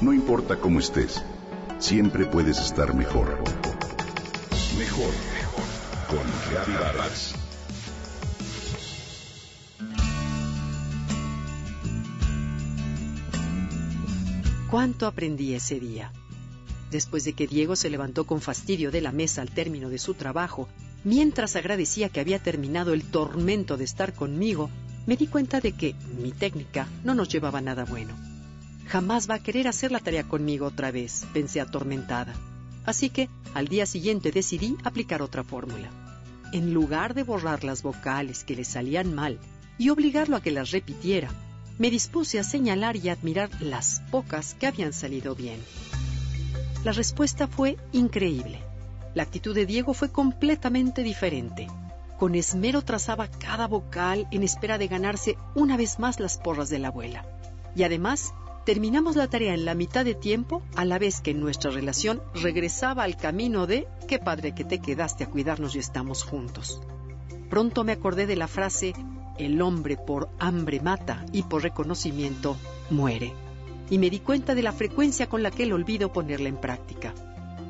No importa cómo estés, siempre puedes estar mejor. Mejor, mejor. Con Vargas. ¿Cuánto aprendí ese día? Después de que Diego se levantó con fastidio de la mesa al término de su trabajo, mientras agradecía que había terminado el tormento de estar conmigo, me di cuenta de que mi técnica no nos llevaba nada bueno. Jamás va a querer hacer la tarea conmigo otra vez, pensé atormentada. Así que al día siguiente decidí aplicar otra fórmula. En lugar de borrar las vocales que le salían mal y obligarlo a que las repitiera, me dispuse a señalar y admirar las pocas que habían salido bien. La respuesta fue increíble. La actitud de Diego fue completamente diferente. Con esmero trazaba cada vocal en espera de ganarse una vez más las porras de la abuela. Y además, terminamos la tarea en la mitad de tiempo, a la vez que nuestra relación regresaba al camino de qué padre que te quedaste a cuidarnos y estamos juntos. Pronto me acordé de la frase el hombre por hambre mata y por reconocimiento muere. Y me di cuenta de la frecuencia con la que el olvido ponerla en práctica.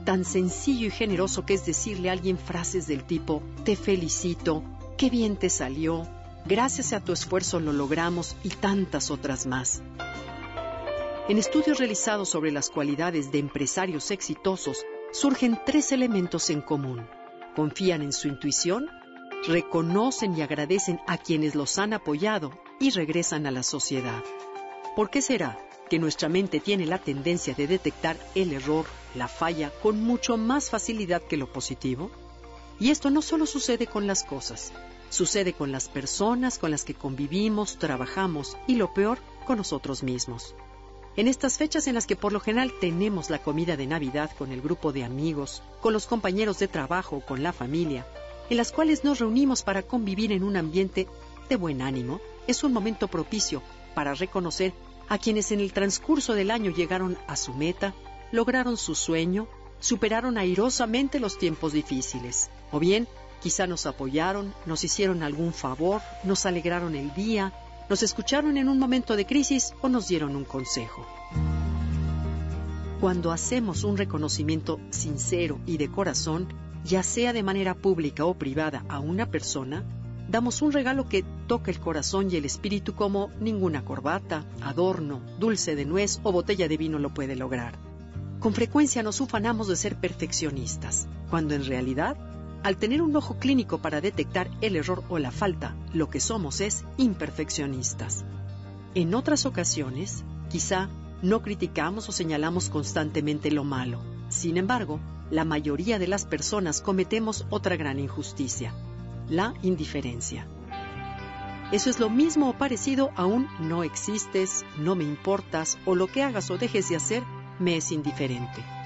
Tan sencillo y generoso que es decirle a alguien frases del tipo, te felicito, qué bien te salió, gracias a tu esfuerzo lo logramos y tantas otras más. En estudios realizados sobre las cualidades de empresarios exitosos, surgen tres elementos en común. Confían en su intuición, reconocen y agradecen a quienes los han apoyado y regresan a la sociedad. ¿Por qué será que nuestra mente tiene la tendencia de detectar el error, la falla, con mucho más facilidad que lo positivo? Y esto no solo sucede con las cosas, sucede con las personas con las que convivimos, trabajamos y lo peor, con nosotros mismos. En estas fechas en las que por lo general tenemos la comida de Navidad con el grupo de amigos, con los compañeros de trabajo con la familia, en las cuales nos reunimos para convivir en un ambiente de buen ánimo, es un momento propicio para reconocer a quienes en el transcurso del año llegaron a su meta, lograron su sueño, superaron airosamente los tiempos difíciles, o bien quizá nos apoyaron, nos hicieron algún favor, nos alegraron el día, nos escucharon en un momento de crisis o nos dieron un consejo. Cuando hacemos un reconocimiento sincero y de corazón, ya sea de manera pública o privada, a una persona, damos un regalo que toca el corazón y el espíritu como ninguna corbata, adorno, dulce de nuez o botella de vino lo puede lograr. Con frecuencia nos ufanamos de ser perfeccionistas, cuando en realidad, al tener un ojo clínico para detectar el error o la falta, lo que somos es imperfeccionistas. En otras ocasiones, quizá no criticamos o señalamos constantemente lo malo. Sin embargo, la mayoría de las personas cometemos otra gran injusticia, la indiferencia. Eso es lo mismo o parecido a un no existes, no me importas o lo que hagas o dejes de hacer me es indiferente.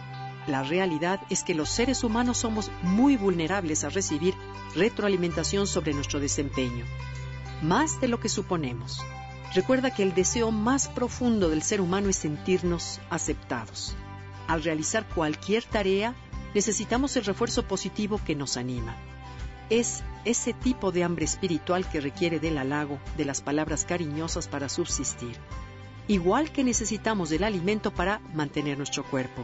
La realidad es que los seres humanos somos muy vulnerables a recibir retroalimentación sobre nuestro desempeño, más de lo que suponemos. Recuerda que el deseo más profundo del ser humano es sentirnos aceptados. Al realizar cualquier tarea, necesitamos el refuerzo positivo que nos anima. Es ese tipo de hambre espiritual que requiere del halago, de las palabras cariñosas para subsistir, igual que necesitamos del alimento para mantener nuestro cuerpo.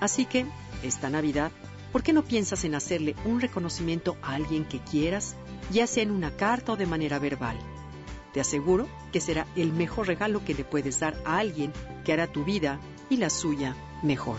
Así que, esta Navidad, ¿por qué no piensas en hacerle un reconocimiento a alguien que quieras, ya sea en una carta o de manera verbal? Te aseguro que será el mejor regalo que le puedes dar a alguien que hará tu vida y la suya mejor.